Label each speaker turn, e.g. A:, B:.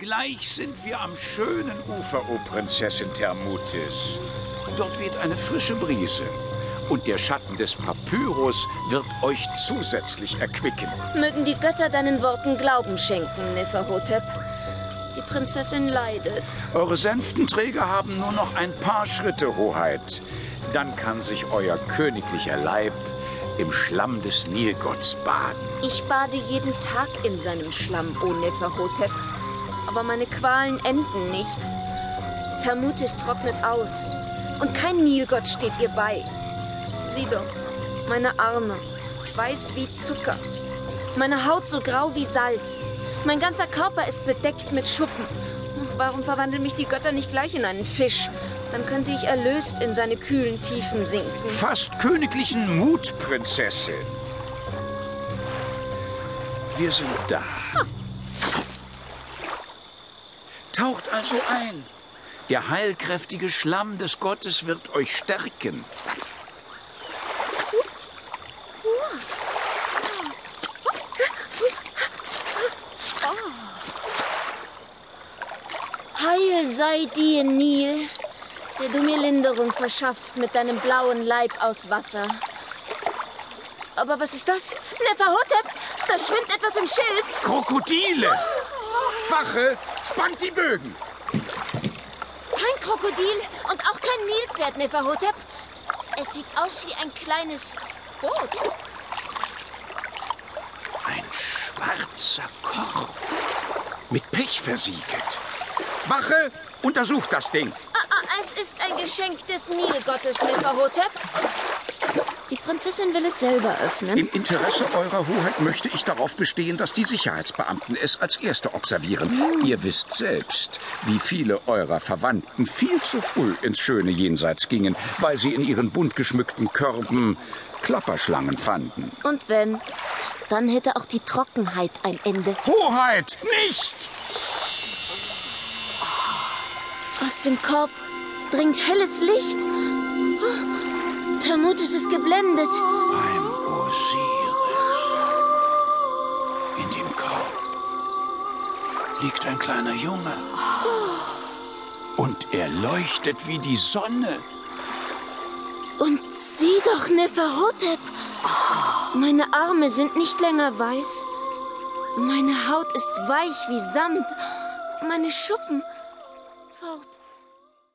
A: Gleich sind wir am schönen Ufer, o Prinzessin Thermutis. Dort weht eine frische Brise. Und der Schatten des Papyrus wird euch zusätzlich erquicken.
B: Mögen die Götter deinen Worten Glauben schenken, Neferhotep. Die Prinzessin leidet.
A: Eure Sänftenträger haben nur noch ein paar Schritte, Hoheit. Dann kann sich euer königlicher Leib im Schlamm des Nilgotts baden.
B: Ich bade jeden Tag in seinem Schlamm, o Neferhotep. Aber meine Qualen enden nicht. Thermutis trocknet aus. Und kein Nilgott steht ihr bei. Sieh doch, meine Arme, weiß wie Zucker. Meine Haut so grau wie Salz. Mein ganzer Körper ist bedeckt mit Schuppen. Warum verwandeln mich die Götter nicht gleich in einen Fisch? Dann könnte ich erlöst in seine kühlen Tiefen sinken.
A: Fast königlichen Mut, Prinzessin. Wir sind da. Taucht also ein. Der heilkräftige Schlamm des Gottes wird euch stärken.
B: Heil sei dir, Nil, der du mir Linderung verschaffst mit deinem blauen Leib aus Wasser. Aber was ist das? Neferhotep, da schwimmt etwas im Schilf.
A: Krokodile! Wache, spannt die Bögen!
B: Kein Krokodil und auch kein Nilpferd, Neferhotep. Es sieht aus wie ein kleines Boot.
A: Ein schwarzer Korb. Mit Pech versiegelt. Wache, untersucht das Ding.
B: Ah, ah, es ist ein Geschenk des Nilgottes, Neferhotep. Die Prinzessin will es selber öffnen.
A: Im Interesse eurer Hoheit möchte ich darauf bestehen, dass die Sicherheitsbeamten es als Erste observieren. Ihr wisst selbst, wie viele eurer Verwandten viel zu früh ins schöne Jenseits gingen, weil sie in ihren bunt geschmückten Körben Klapperschlangen fanden.
B: Und wenn, dann hätte auch die Trockenheit ein Ende.
A: Hoheit, nicht!
B: Aus dem Korb dringt helles Licht. Oh, Thermutis ist geblendet.
A: Beim Osiris. In dem Korb liegt ein kleiner Junge. Und er leuchtet wie die Sonne.
B: Und sieh doch, Neferhotep. Meine Arme sind nicht länger weiß. Meine Haut ist weich wie Samt. Meine Schuppen